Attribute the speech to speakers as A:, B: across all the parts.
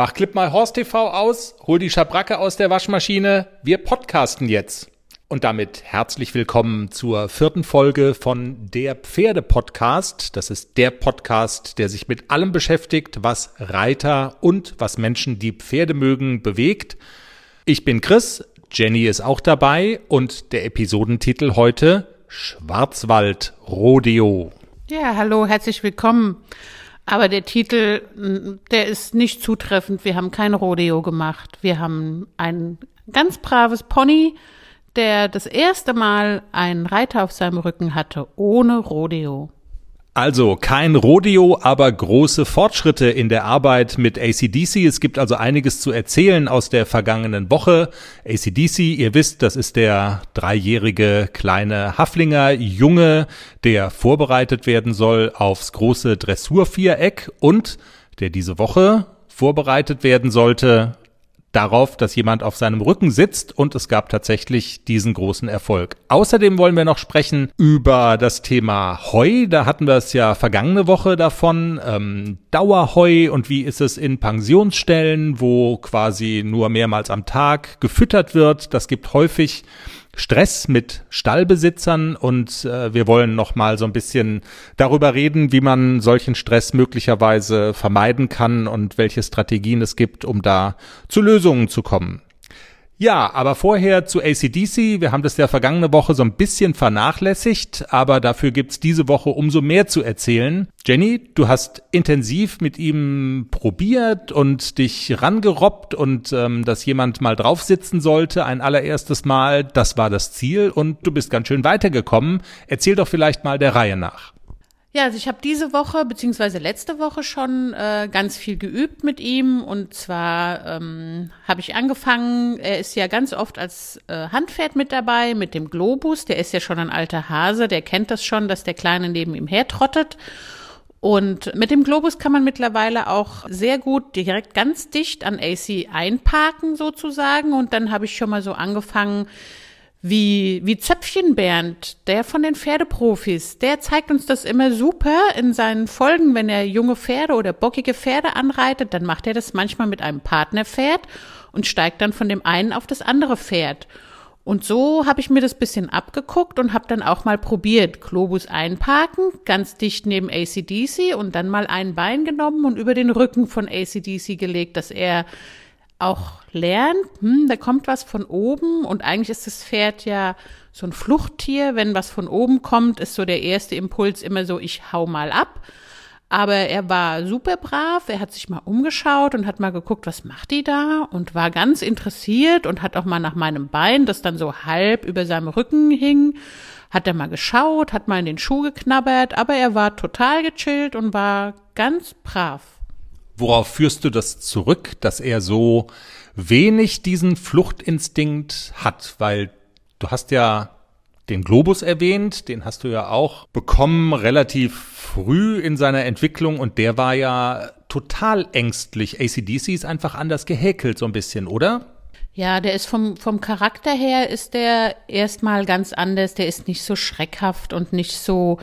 A: Mach Clip mal Horst TV aus, hol die Schabracke aus der Waschmaschine. Wir podcasten jetzt. Und damit herzlich willkommen zur vierten Folge von der Pferde Podcast. Das ist der Podcast, der sich mit allem beschäftigt, was Reiter und was Menschen, die Pferde mögen, bewegt. Ich bin Chris, Jenny ist auch dabei und der Episodentitel heute Schwarzwald Rodeo.
B: Ja, hallo, herzlich willkommen. Aber der Titel, der ist nicht zutreffend. Wir haben kein Rodeo gemacht. Wir haben ein ganz braves Pony, der das erste Mal einen Reiter auf seinem Rücken hatte, ohne Rodeo.
A: Also kein Rodeo, aber große Fortschritte in der Arbeit mit ACDC. Es gibt also einiges zu erzählen aus der vergangenen Woche. ACDC, ihr wisst, das ist der dreijährige kleine Haflinger Junge, der vorbereitet werden soll aufs große Dressurviereck und der diese Woche vorbereitet werden sollte darauf, dass jemand auf seinem Rücken sitzt und es gab tatsächlich diesen großen Erfolg. Außerdem wollen wir noch sprechen über das Thema Heu. Da hatten wir es ja vergangene Woche davon. Ähm, Dauerheu und wie ist es in Pensionsstellen, wo quasi nur mehrmals am Tag gefüttert wird. Das gibt häufig Stress mit Stallbesitzern und äh, wir wollen noch mal so ein bisschen darüber reden, wie man solchen Stress möglicherweise vermeiden kann und welche Strategien es gibt, um da zu Lösungen zu kommen. Ja, aber vorher zu ACDC. Wir haben das ja vergangene Woche so ein bisschen vernachlässigt, aber dafür gibt's diese Woche umso mehr zu erzählen. Jenny, du hast intensiv mit ihm probiert und dich rangerobbt und ähm, dass jemand mal drauf sitzen sollte, ein allererstes Mal, das war das Ziel und du bist ganz schön weitergekommen. Erzähl doch vielleicht mal der Reihe nach.
B: Ja, also ich habe diese Woche beziehungsweise letzte Woche schon äh, ganz viel geübt mit ihm. Und zwar ähm, habe ich angefangen, er ist ja ganz oft als äh, Handpferd mit dabei, mit dem Globus, der ist ja schon ein alter Hase, der kennt das schon, dass der Kleine neben ihm hertrottet. Und mit dem Globus kann man mittlerweile auch sehr gut direkt ganz dicht an AC einparken sozusagen. Und dann habe ich schon mal so angefangen, wie, wie Zöpfchen Bernd, der von den Pferdeprofis, der zeigt uns das immer super in seinen Folgen, wenn er junge Pferde oder bockige Pferde anreitet, dann macht er das manchmal mit einem Partnerpferd und steigt dann von dem einen auf das andere Pferd. Und so habe ich mir das bisschen abgeguckt und habe dann auch mal probiert, Globus einparken, ganz dicht neben ACDC und dann mal ein Bein genommen und über den Rücken von ACDC gelegt, dass er auch lernt, hm, da kommt was von oben und eigentlich ist das Pferd ja so ein Fluchttier. Wenn was von oben kommt, ist so der erste Impuls immer so, ich hau mal ab. Aber er war super brav, er hat sich mal umgeschaut und hat mal geguckt, was macht die da und war ganz interessiert und hat auch mal nach meinem Bein, das dann so halb über seinem Rücken hing, hat er mal geschaut, hat mal in den Schuh geknabbert, aber er war total gechillt und war ganz brav.
A: Worauf führst du das zurück, dass er so wenig diesen Fluchtinstinkt hat? Weil du hast ja den Globus erwähnt, den hast du ja auch bekommen relativ früh in seiner Entwicklung und der war ja total ängstlich. ACDC ist einfach anders gehäkelt so ein bisschen, oder?
B: Ja, der ist vom, vom Charakter her ist der erstmal ganz anders. Der ist nicht so schreckhaft und nicht so,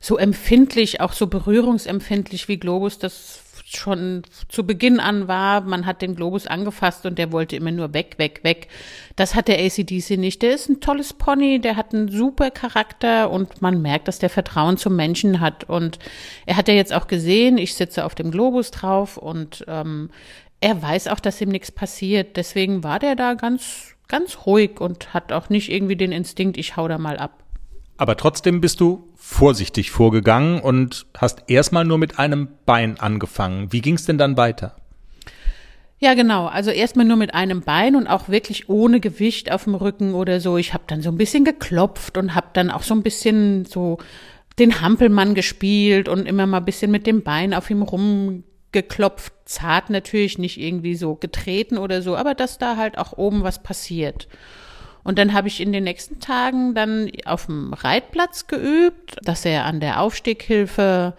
B: so empfindlich, auch so berührungsempfindlich wie Globus das schon zu Beginn an war, man hat den Globus angefasst und der wollte immer nur weg, weg, weg. Das hat der ACDC nicht. Der ist ein tolles Pony, der hat einen super Charakter und man merkt, dass der Vertrauen zum Menschen hat. Und er hat ja jetzt auch gesehen, ich sitze auf dem Globus drauf und ähm, er weiß auch, dass ihm nichts passiert. Deswegen war der da ganz, ganz ruhig und hat auch nicht irgendwie den Instinkt, ich hau da mal ab.
A: Aber trotzdem bist du vorsichtig vorgegangen und hast erstmal nur mit einem Bein angefangen. Wie ging es denn dann weiter?
B: Ja, genau. Also erstmal nur mit einem Bein und auch wirklich ohne Gewicht auf dem Rücken oder so. Ich habe dann so ein bisschen geklopft und habe dann auch so ein bisschen so den Hampelmann gespielt und immer mal ein bisschen mit dem Bein auf ihm rumgeklopft. Zart natürlich, nicht irgendwie so getreten oder so, aber dass da halt auch oben was passiert. Und dann habe ich in den nächsten Tagen dann auf dem Reitplatz geübt, dass er an der Aufstieghilfe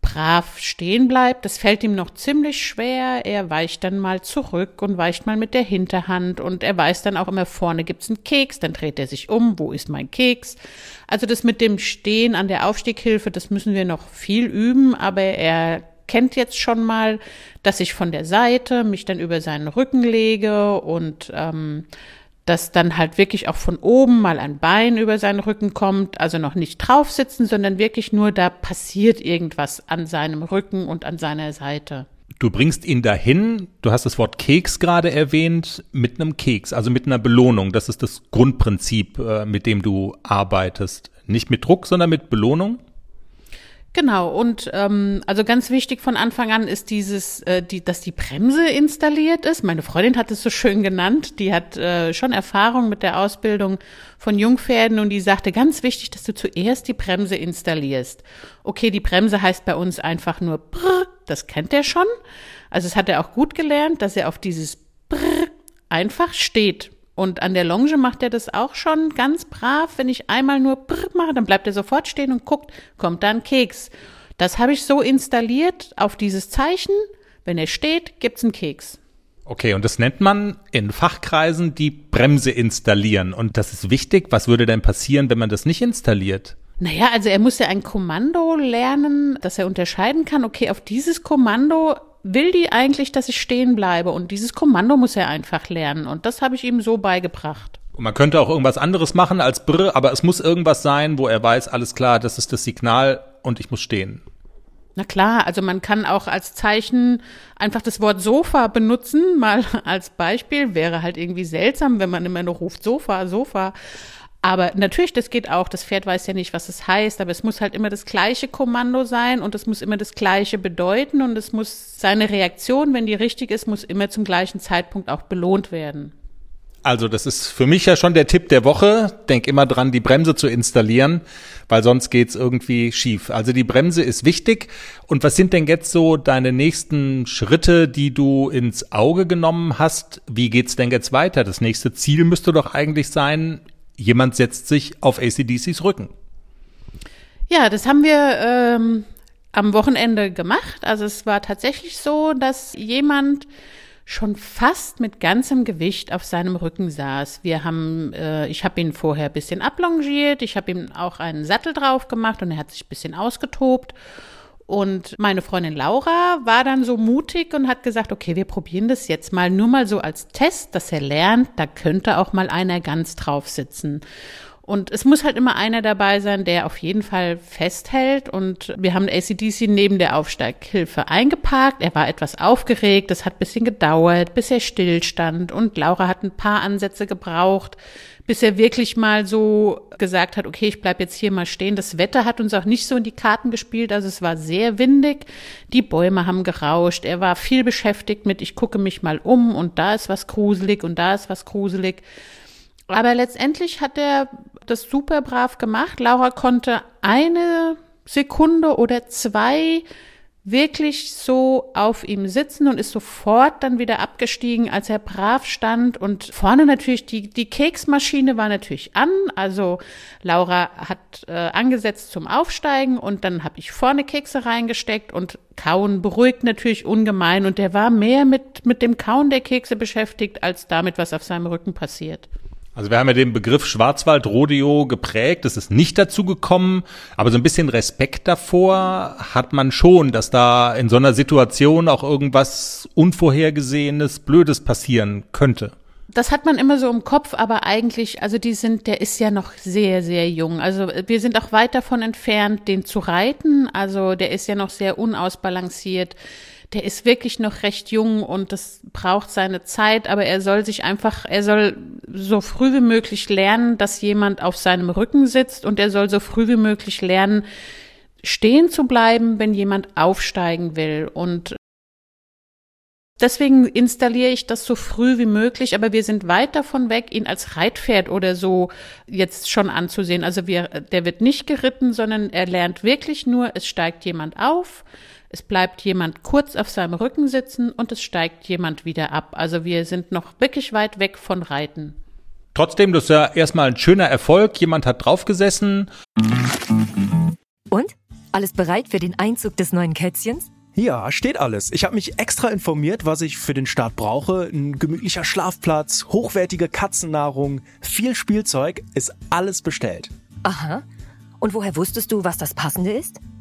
B: brav stehen bleibt. Das fällt ihm noch ziemlich schwer. Er weicht dann mal zurück und weicht mal mit der Hinterhand und er weiß dann auch immer, vorne gibt's einen Keks, dann dreht er sich um, wo ist mein Keks? Also das mit dem Stehen an der Aufstieghilfe, das müssen wir noch viel üben, aber er kennt jetzt schon mal, dass ich von der Seite mich dann über seinen Rücken lege und ähm, dass dann halt wirklich auch von oben mal ein Bein über seinen Rücken kommt, also noch nicht drauf sitzen, sondern wirklich nur da passiert irgendwas an seinem Rücken und an seiner Seite.
A: Du bringst ihn dahin, du hast das Wort Keks gerade erwähnt, mit einem Keks, also mit einer Belohnung. Das ist das Grundprinzip, äh, mit dem du arbeitest. Nicht mit Druck, sondern mit Belohnung?
B: Genau, und ähm, also ganz wichtig von Anfang an ist dieses, äh, die, dass die Bremse installiert ist. Meine Freundin hat es so schön genannt. Die hat äh, schon Erfahrung mit der Ausbildung von Jungpferden und die sagte, ganz wichtig, dass du zuerst die Bremse installierst. Okay, die Bremse heißt bei uns einfach nur Brr, das kennt er schon. Also es hat er auch gut gelernt, dass er auf dieses Brr einfach steht. Und an der Longe macht er das auch schon ganz brav. Wenn ich einmal nur Brr mache, dann bleibt er sofort stehen und guckt, kommt da ein Keks. Das habe ich so installiert auf dieses Zeichen. Wenn er steht, gibt's einen Keks.
A: Okay, und das nennt man in Fachkreisen die Bremse installieren. Und das ist wichtig. Was würde denn passieren, wenn man das nicht installiert?
B: Naja, also er muss ja ein Kommando lernen, dass er unterscheiden kann, okay, auf dieses Kommando will die eigentlich, dass ich stehen bleibe. Und dieses Kommando muss er einfach lernen. Und das habe ich ihm so beigebracht.
A: Und man könnte auch irgendwas anderes machen als Brr, aber es muss irgendwas sein, wo er weiß, alles klar, das ist das Signal und ich muss stehen.
B: Na klar, also man kann auch als Zeichen einfach das Wort Sofa benutzen, mal als Beispiel. Wäre halt irgendwie seltsam, wenn man immer nur ruft Sofa, Sofa. Aber natürlich, das geht auch. Das Pferd weiß ja nicht, was es heißt, aber es muss halt immer das gleiche Kommando sein und es muss immer das gleiche bedeuten und es muss seine Reaktion, wenn die richtig ist, muss immer zum gleichen Zeitpunkt auch belohnt werden.
A: Also das ist für mich ja schon der Tipp der Woche. Denk immer dran, die Bremse zu installieren, weil sonst geht's irgendwie schief. Also die Bremse ist wichtig. Und was sind denn jetzt so deine nächsten Schritte, die du ins Auge genommen hast? Wie geht's denn jetzt weiter? Das nächste Ziel müsste doch eigentlich sein, jemand setzt sich auf ACDCs Rücken.
B: Ja, das haben wir ähm, am Wochenende gemacht. Also es war tatsächlich so, dass jemand schon fast mit ganzem Gewicht auf seinem Rücken saß. Wir haben, äh, ich habe ihn vorher ein bisschen ablongiert, ich habe ihm auch einen Sattel drauf gemacht und er hat sich ein bisschen ausgetobt. Und meine Freundin Laura war dann so mutig und hat gesagt, okay, wir probieren das jetzt mal nur mal so als Test, dass er lernt, da könnte auch mal einer ganz drauf sitzen. Und es muss halt immer einer dabei sein, der auf jeden Fall festhält. Und wir haben ACDC neben der Aufsteighilfe eingeparkt. Er war etwas aufgeregt. Es hat ein bisschen gedauert, bis er stillstand. Und Laura hat ein paar Ansätze gebraucht, bis er wirklich mal so gesagt hat, okay, ich bleib jetzt hier mal stehen. Das Wetter hat uns auch nicht so in die Karten gespielt, also es war sehr windig. Die Bäume haben gerauscht. Er war viel beschäftigt mit, ich gucke mich mal um und da ist was gruselig und da ist was gruselig. Aber letztendlich hat er das super brav gemacht. Laura konnte eine Sekunde oder zwei wirklich so auf ihm sitzen und ist sofort dann wieder abgestiegen, als er brav stand. Und vorne natürlich die, die Keksmaschine war natürlich an. Also Laura hat äh, angesetzt zum Aufsteigen und dann habe ich vorne Kekse reingesteckt und Kauen beruhigt natürlich ungemein. Und der war mehr mit, mit dem Kauen der Kekse beschäftigt, als damit, was auf seinem Rücken passiert.
A: Also wir haben ja den Begriff Schwarzwald-Rodeo geprägt. Es ist nicht dazu gekommen, aber so ein bisschen Respekt davor hat man schon, dass da in so einer Situation auch irgendwas Unvorhergesehenes, Blödes passieren könnte.
B: Das hat man immer so im Kopf, aber eigentlich, also die sind, der ist ja noch sehr, sehr jung. Also wir sind auch weit davon entfernt, den zu reiten. Also der ist ja noch sehr unausbalanciert der ist wirklich noch recht jung und das braucht seine Zeit, aber er soll sich einfach, er soll so früh wie möglich lernen, dass jemand auf seinem Rücken sitzt und er soll so früh wie möglich lernen, stehen zu bleiben, wenn jemand aufsteigen will und Deswegen installiere ich das so früh wie möglich, aber wir sind weit davon weg, ihn als Reitpferd oder so jetzt schon anzusehen. Also wir, der wird nicht geritten, sondern er lernt wirklich nur, es steigt jemand auf, es bleibt jemand kurz auf seinem Rücken sitzen und es steigt jemand wieder ab. Also wir sind noch wirklich weit weg von Reiten.
A: Trotzdem, das ist ja erstmal ein schöner Erfolg. Jemand hat draufgesessen.
C: Und? Alles bereit für den Einzug des neuen Kätzchens?
D: Ja, steht alles. Ich habe mich extra informiert, was ich für den Start brauche. Ein gemütlicher Schlafplatz, hochwertige Katzennahrung, viel Spielzeug, ist alles bestellt.
C: Aha. Und woher wusstest du, was das Passende ist?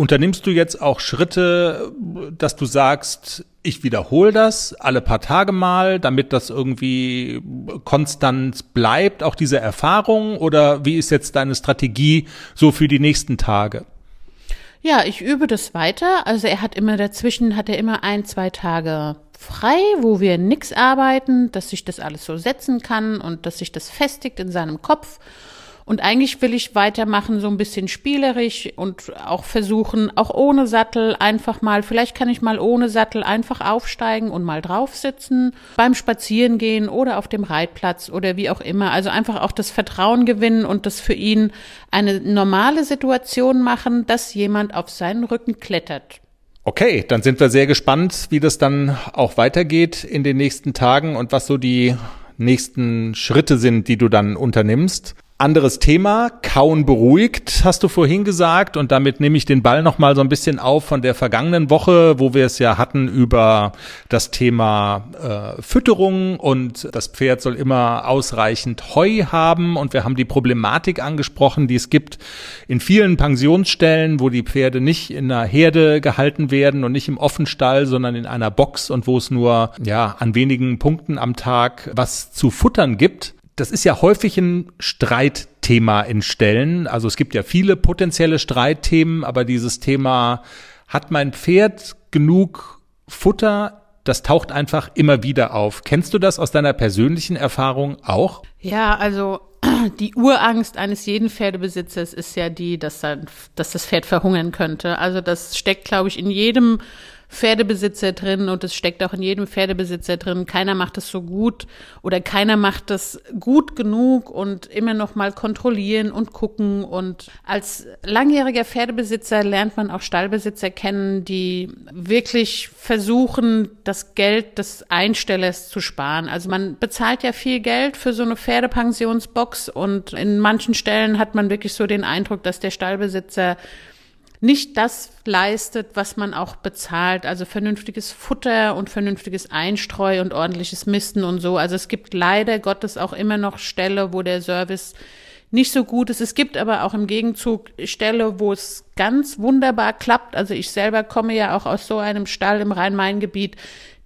A: Unternimmst du jetzt auch Schritte, dass du sagst, ich wiederhole das alle paar Tage mal, damit das irgendwie konstant bleibt, auch diese Erfahrung? Oder wie ist jetzt deine Strategie so für die nächsten Tage?
B: Ja, ich übe das weiter. Also er hat immer dazwischen, hat er immer ein, zwei Tage frei, wo wir nix arbeiten, dass sich das alles so setzen kann und dass sich das festigt in seinem Kopf. Und eigentlich will ich weitermachen, so ein bisschen spielerisch und auch versuchen, auch ohne Sattel einfach mal, vielleicht kann ich mal ohne Sattel einfach aufsteigen und mal drauf sitzen, beim Spazierengehen oder auf dem Reitplatz oder wie auch immer. Also einfach auch das Vertrauen gewinnen und das für ihn eine normale Situation machen, dass jemand auf seinen Rücken klettert.
A: Okay, dann sind wir sehr gespannt, wie das dann auch weitergeht in den nächsten Tagen und was so die nächsten Schritte sind, die du dann unternimmst. Anderes Thema, Kauen beruhigt, hast du vorhin gesagt. Und damit nehme ich den Ball nochmal so ein bisschen auf von der vergangenen Woche, wo wir es ja hatten über das Thema äh, Fütterung und das Pferd soll immer ausreichend Heu haben. Und wir haben die Problematik angesprochen, die es gibt in vielen Pensionsstellen, wo die Pferde nicht in einer Herde gehalten werden und nicht im Offenstall, sondern in einer Box und wo es nur ja an wenigen Punkten am Tag was zu futtern gibt das ist ja häufig ein Streitthema in Stellen. Also es gibt ja viele potenzielle Streitthemen, aber dieses Thema, hat mein Pferd genug Futter? Das taucht einfach immer wieder auf. Kennst du das aus deiner persönlichen Erfahrung auch?
B: Ja, also die Urangst eines jeden Pferdebesitzers ist ja die, dass, dann, dass das Pferd verhungern könnte. Also das steckt, glaube ich, in jedem Pferdebesitzer drin und es steckt auch in jedem Pferdebesitzer drin. Keiner macht es so gut oder keiner macht es gut genug und immer noch mal kontrollieren und gucken. Und als langjähriger Pferdebesitzer lernt man auch Stallbesitzer kennen, die wirklich versuchen, das Geld des Einstellers zu sparen. Also man bezahlt ja viel Geld für so eine Pferdepensionsbox und in manchen Stellen hat man wirklich so den Eindruck, dass der Stallbesitzer nicht das leistet, was man auch bezahlt. Also vernünftiges Futter und vernünftiges Einstreu und ordentliches Misten und so. Also es gibt leider Gottes auch immer noch Stelle, wo der Service nicht so gut ist. Es gibt aber auch im Gegenzug Stelle, wo es ganz wunderbar klappt. Also ich selber komme ja auch aus so einem Stall im Rhein-Main-Gebiet,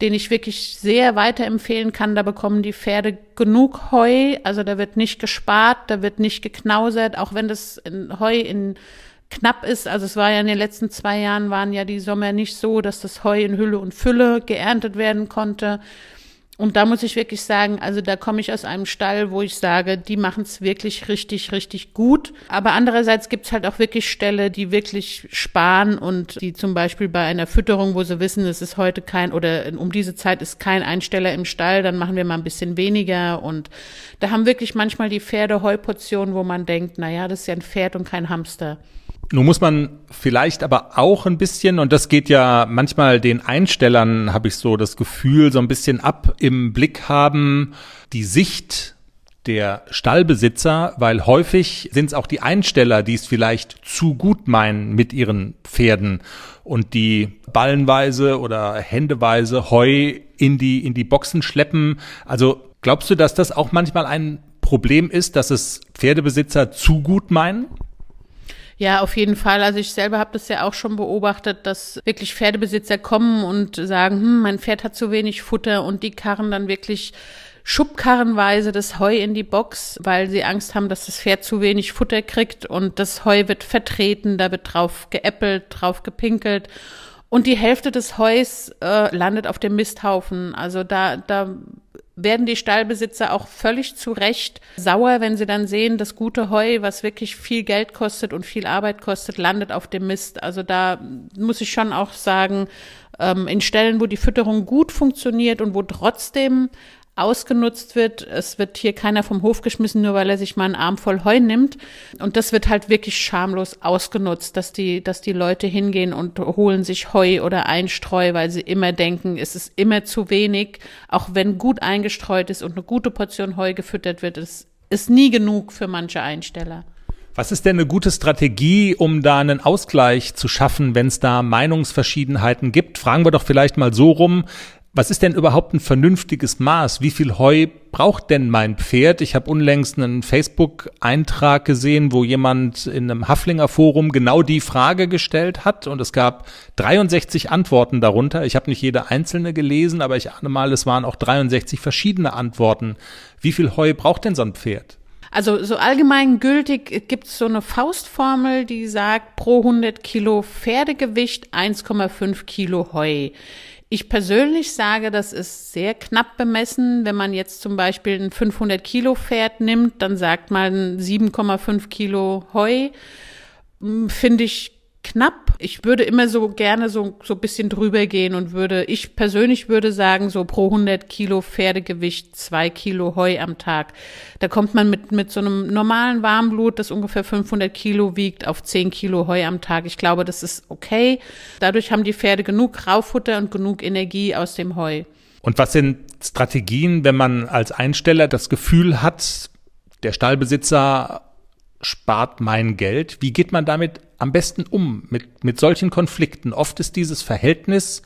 B: den ich wirklich sehr weiterempfehlen kann. Da bekommen die Pferde genug Heu. Also da wird nicht gespart, da wird nicht geknausert, auch wenn das Heu in knapp ist. Also es war ja in den letzten zwei Jahren waren ja die Sommer nicht so, dass das Heu in Hülle und Fülle geerntet werden konnte. Und da muss ich wirklich sagen, also da komme ich aus einem Stall, wo ich sage, die machen es wirklich richtig, richtig gut. Aber andererseits gibt es halt auch wirklich Ställe, die wirklich sparen und die zum Beispiel bei einer Fütterung, wo sie wissen, es ist heute kein oder um diese Zeit ist kein Einsteller im Stall, dann machen wir mal ein bisschen weniger. Und da haben wirklich manchmal die Pferde Heuportionen, wo man denkt, na ja, das ist ja ein Pferd und kein Hamster.
A: Nun muss man vielleicht aber auch ein bisschen, und das geht ja manchmal den Einstellern, habe ich so das Gefühl, so ein bisschen ab im Blick haben, die Sicht der Stallbesitzer, weil häufig sind es auch die Einsteller, die es vielleicht zu gut meinen mit ihren Pferden und die ballenweise oder händeweise Heu in die, in die Boxen schleppen. Also glaubst du, dass das auch manchmal ein Problem ist, dass es Pferdebesitzer zu gut meinen?
B: Ja, auf jeden Fall. Also ich selber habe das ja auch schon beobachtet, dass wirklich Pferdebesitzer kommen und sagen, hm, mein Pferd hat zu wenig Futter und die karren dann wirklich schubkarrenweise das Heu in die Box, weil sie Angst haben, dass das Pferd zu wenig Futter kriegt und das Heu wird vertreten, da wird drauf geäppelt, drauf gepinkelt. Und die Hälfte des Heus äh, landet auf dem Misthaufen. Also da, da werden die Stallbesitzer auch völlig zu Recht sauer, wenn sie dann sehen, das gute Heu, was wirklich viel Geld kostet und viel Arbeit kostet, landet auf dem Mist. Also da muss ich schon auch sagen, ähm, in Stellen, wo die Fütterung gut funktioniert und wo trotzdem ausgenutzt wird. Es wird hier keiner vom Hof geschmissen, nur weil er sich mal einen Arm voll Heu nimmt. Und das wird halt wirklich schamlos ausgenutzt, dass die, dass die Leute hingehen und holen sich Heu oder Einstreu, weil sie immer denken, es ist immer zu wenig. Auch wenn gut eingestreut ist und eine gute Portion Heu gefüttert wird, es ist nie genug für manche Einsteller.
A: Was ist denn eine gute Strategie, um da einen Ausgleich zu schaffen, wenn es da Meinungsverschiedenheiten gibt? Fragen wir doch vielleicht mal so rum, was ist denn überhaupt ein vernünftiges Maß? Wie viel Heu braucht denn mein Pferd? Ich habe unlängst einen Facebook-Eintrag gesehen, wo jemand in einem Haflinger Forum genau die Frage gestellt hat und es gab 63 Antworten darunter. Ich habe nicht jede einzelne gelesen, aber ich ahne mal, es waren auch 63 verschiedene Antworten. Wie viel Heu braucht denn so ein Pferd?
B: Also so allgemein gültig gibt es so eine Faustformel, die sagt, pro 100 Kilo Pferdegewicht 1,5 Kilo Heu. Ich persönlich sage, das ist sehr knapp bemessen. Wenn man jetzt zum Beispiel ein 500 Kilo Pferd nimmt, dann sagt man 7,5 Kilo Heu. Hm, finde ich knapp. Ich würde immer so gerne so, so bisschen drüber gehen und würde, ich persönlich würde sagen, so pro 100 Kilo Pferdegewicht zwei Kilo Heu am Tag. Da kommt man mit, mit so einem normalen Warmblut, das ungefähr 500 Kilo wiegt, auf 10 Kilo Heu am Tag. Ich glaube, das ist okay. Dadurch haben die Pferde genug Raufutter und genug Energie aus dem Heu.
A: Und was sind Strategien, wenn man als Einsteller das Gefühl hat, der Stallbesitzer spart mein Geld? Wie geht man damit am besten um mit, mit solchen Konflikten? Oft ist dieses Verhältnis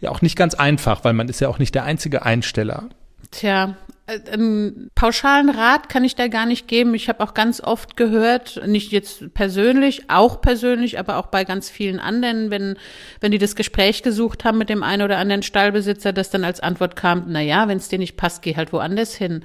A: ja auch nicht ganz einfach, weil man ist ja auch nicht der einzige Einsteller.
B: Tja, äh, einen pauschalen Rat kann ich da gar nicht geben. Ich habe auch ganz oft gehört, nicht jetzt persönlich, auch persönlich, aber auch bei ganz vielen anderen, wenn, wenn die das Gespräch gesucht haben mit dem einen oder anderen Stallbesitzer, dass dann als Antwort kam, na ja, wenn es dir nicht passt, geh halt woanders hin.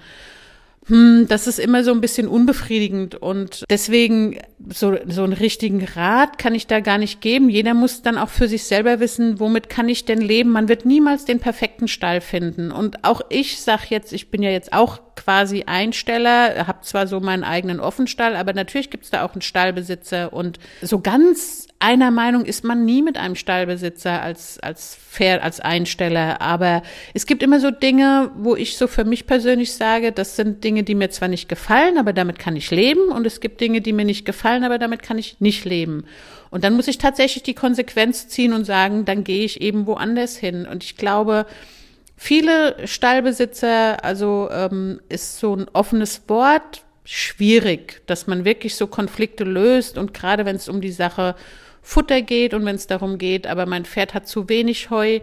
B: Hm, das ist immer so ein bisschen unbefriedigend und deswegen so, so einen richtigen Rat kann ich da gar nicht geben. Jeder muss dann auch für sich selber wissen, womit kann ich denn leben? Man wird niemals den perfekten Stall finden. Und auch ich sag jetzt, ich bin ja jetzt auch quasi Einsteller, habe zwar so meinen eigenen Offenstall, aber natürlich gibt's da auch einen Stallbesitzer und so ganz einer Meinung ist man nie mit einem Stallbesitzer als, als Pferd, als Einsteller. Aber es gibt immer so Dinge, wo ich so für mich persönlich sage, das sind Dinge, die mir zwar nicht gefallen, aber damit kann ich leben. Und es gibt Dinge, die mir nicht gefallen, aber damit kann ich nicht leben. Und dann muss ich tatsächlich die Konsequenz ziehen und sagen, dann gehe ich eben woanders hin. Und ich glaube, viele Stallbesitzer, also ähm, ist so ein offenes Wort schwierig, dass man wirklich so Konflikte löst. Und gerade wenn es um die Sache Futter geht und wenn es darum geht, aber mein Pferd hat zu wenig Heu.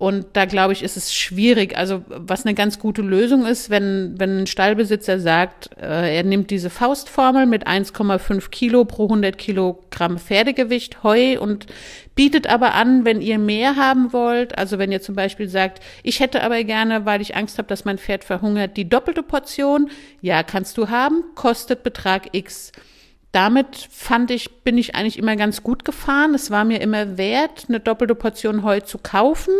B: Und da glaube ich, ist es schwierig. Also was eine ganz gute Lösung ist, wenn, wenn ein Stallbesitzer sagt, äh, er nimmt diese Faustformel mit 1,5 Kilo pro 100 Kilogramm Pferdegewicht Heu und bietet aber an, wenn ihr mehr haben wollt, also wenn ihr zum Beispiel sagt, ich hätte aber gerne, weil ich Angst habe, dass mein Pferd verhungert, die doppelte Portion, ja, kannst du haben, kostet Betrag X damit fand ich, bin ich eigentlich immer ganz gut gefahren. Es war mir immer wert, eine doppelte Portion Heu zu kaufen.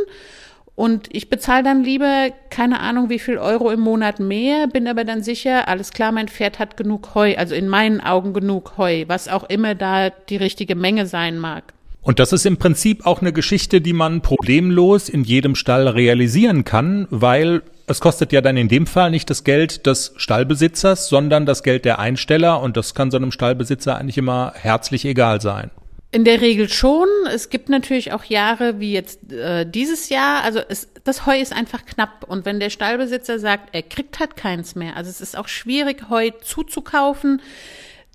B: Und ich bezahle dann lieber, keine Ahnung, wie viel Euro im Monat mehr, bin aber dann sicher, alles klar, mein Pferd hat genug Heu, also in meinen Augen genug Heu, was auch immer da die richtige Menge sein mag.
A: Und das ist im Prinzip auch eine Geschichte, die man problemlos in jedem Stall realisieren kann, weil es kostet ja dann in dem Fall nicht das Geld des Stallbesitzers, sondern das Geld der Einsteller und das kann so einem Stallbesitzer eigentlich immer herzlich egal sein.
B: In der Regel schon. Es gibt natürlich auch Jahre wie jetzt äh, dieses Jahr. Also es, das Heu ist einfach knapp. Und wenn der Stallbesitzer sagt, er kriegt halt keins mehr, also es ist auch schwierig, Heu zuzukaufen,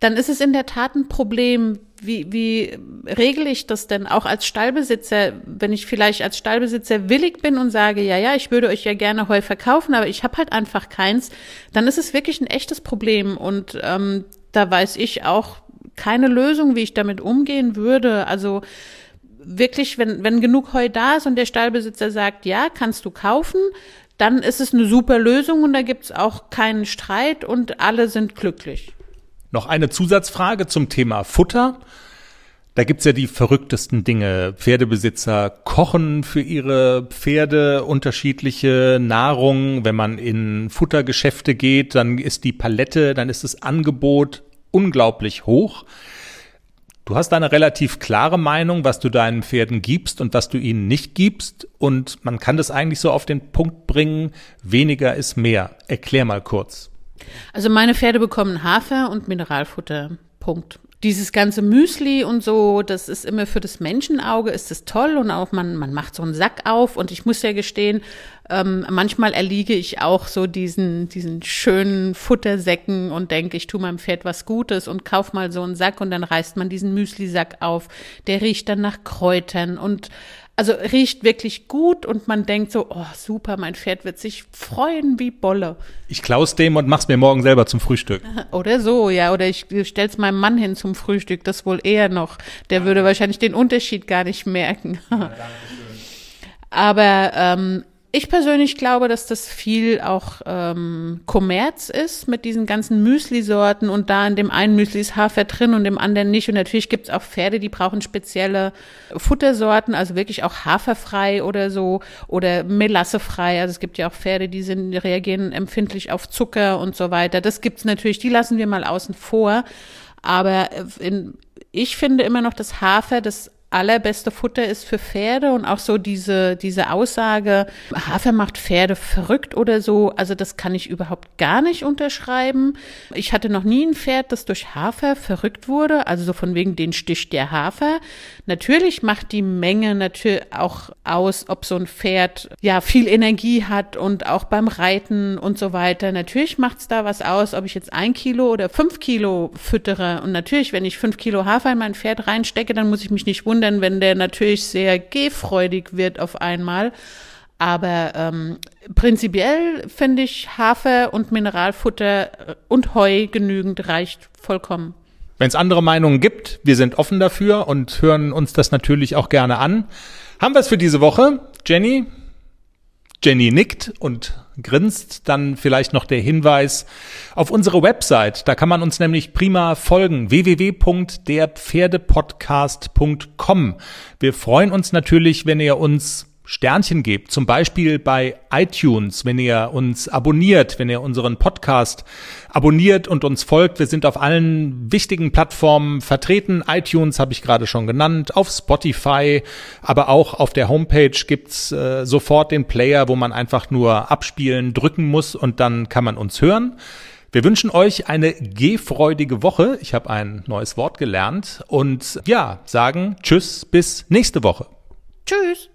B: dann ist es in der Tat ein Problem. Wie, wie regle ich das denn auch als Stallbesitzer, wenn ich vielleicht als Stallbesitzer willig bin und sage, ja, ja, ich würde euch ja gerne Heu verkaufen, aber ich habe halt einfach keins, dann ist es wirklich ein echtes Problem. Und ähm, da weiß ich auch keine Lösung, wie ich damit umgehen würde. Also wirklich, wenn, wenn genug Heu da ist und der Stallbesitzer sagt, ja, kannst du kaufen, dann ist es eine super Lösung und da gibt es auch keinen Streit und alle sind glücklich.
A: Noch eine Zusatzfrage zum Thema Futter. Da gibt's ja die verrücktesten Dinge. Pferdebesitzer kochen für ihre Pferde unterschiedliche Nahrung. Wenn man in Futtergeschäfte geht, dann ist die Palette, dann ist das Angebot unglaublich hoch. Du hast eine relativ klare Meinung, was du deinen Pferden gibst und was du ihnen nicht gibst. Und man kann das eigentlich so auf den Punkt bringen, weniger ist mehr. Erklär mal kurz.
B: Also meine Pferde bekommen Hafer und Mineralfutter. Punkt dieses ganze Müsli und so, das ist immer für das Menschenauge ist es toll und auch man, man macht so einen Sack auf und ich muss ja gestehen, ähm, manchmal erliege ich auch so diesen, diesen schönen Futtersäcken und denke, ich tue meinem Pferd was Gutes und kauf mal so einen Sack und dann reißt man diesen Müslisack auf. Der riecht dann nach Kräutern und also riecht wirklich gut und man denkt so, oh super, mein Pferd wird sich freuen wie Bolle.
A: Ich klaus dem und mach's mir morgen selber zum Frühstück.
B: Oder so, ja, oder ich stell's meinem Mann hin zum Frühstück, das wohl eher noch. Der würde wahrscheinlich den Unterschied gar nicht merken. Ja, Aber ähm, ich persönlich glaube, dass das viel auch ähm, Kommerz ist mit diesen ganzen Müsli-Sorten und da in dem einen Müsli ist Hafer drin und im anderen nicht. Und natürlich gibt es auch Pferde, die brauchen spezielle Futtersorten, also wirklich auch haferfrei oder so oder melassefrei. Also es gibt ja auch Pferde, die sind, reagieren empfindlich auf Zucker und so weiter. Das gibt's natürlich, die lassen wir mal außen vor. Aber in, ich finde immer noch, dass Hafer das allerbeste Futter ist für Pferde und auch so diese, diese Aussage, Hafer macht Pferde verrückt oder so, also das kann ich überhaupt gar nicht unterschreiben. Ich hatte noch nie ein Pferd, das durch Hafer verrückt wurde, also so von wegen den Stich der Hafer. Natürlich macht die Menge natürlich auch aus, ob so ein Pferd ja viel Energie hat und auch beim Reiten und so weiter. Natürlich macht es da was aus, ob ich jetzt ein Kilo oder fünf Kilo füttere. Und natürlich, wenn ich fünf Kilo Hafer in mein Pferd reinstecke, dann muss ich mich nicht wundern, wundern, wenn der natürlich sehr gehfreudig wird auf einmal. Aber ähm, prinzipiell finde ich Hafer und Mineralfutter äh, und Heu genügend reicht vollkommen.
A: Wenn es andere Meinungen gibt, wir sind offen dafür und hören uns das natürlich auch gerne an. Haben wir es für diese Woche? Jenny? Jenny nickt und grinst, dann vielleicht noch der Hinweis auf unsere Website. Da kann man uns nämlich prima folgen. www.derpferdepodcast.com. Wir freuen uns natürlich, wenn ihr uns Sternchen gebt, zum Beispiel bei iTunes, wenn ihr uns abonniert, wenn ihr unseren Podcast abonniert und uns folgt. Wir sind auf allen wichtigen Plattformen vertreten. iTunes habe ich gerade schon genannt, auf Spotify, aber auch auf der Homepage gibt's äh, sofort den Player, wo man einfach nur abspielen, drücken muss und dann kann man uns hören. Wir wünschen euch eine gehfreudige Woche. Ich habe ein neues Wort gelernt und ja, sagen Tschüss bis nächste Woche.
B: Tschüss.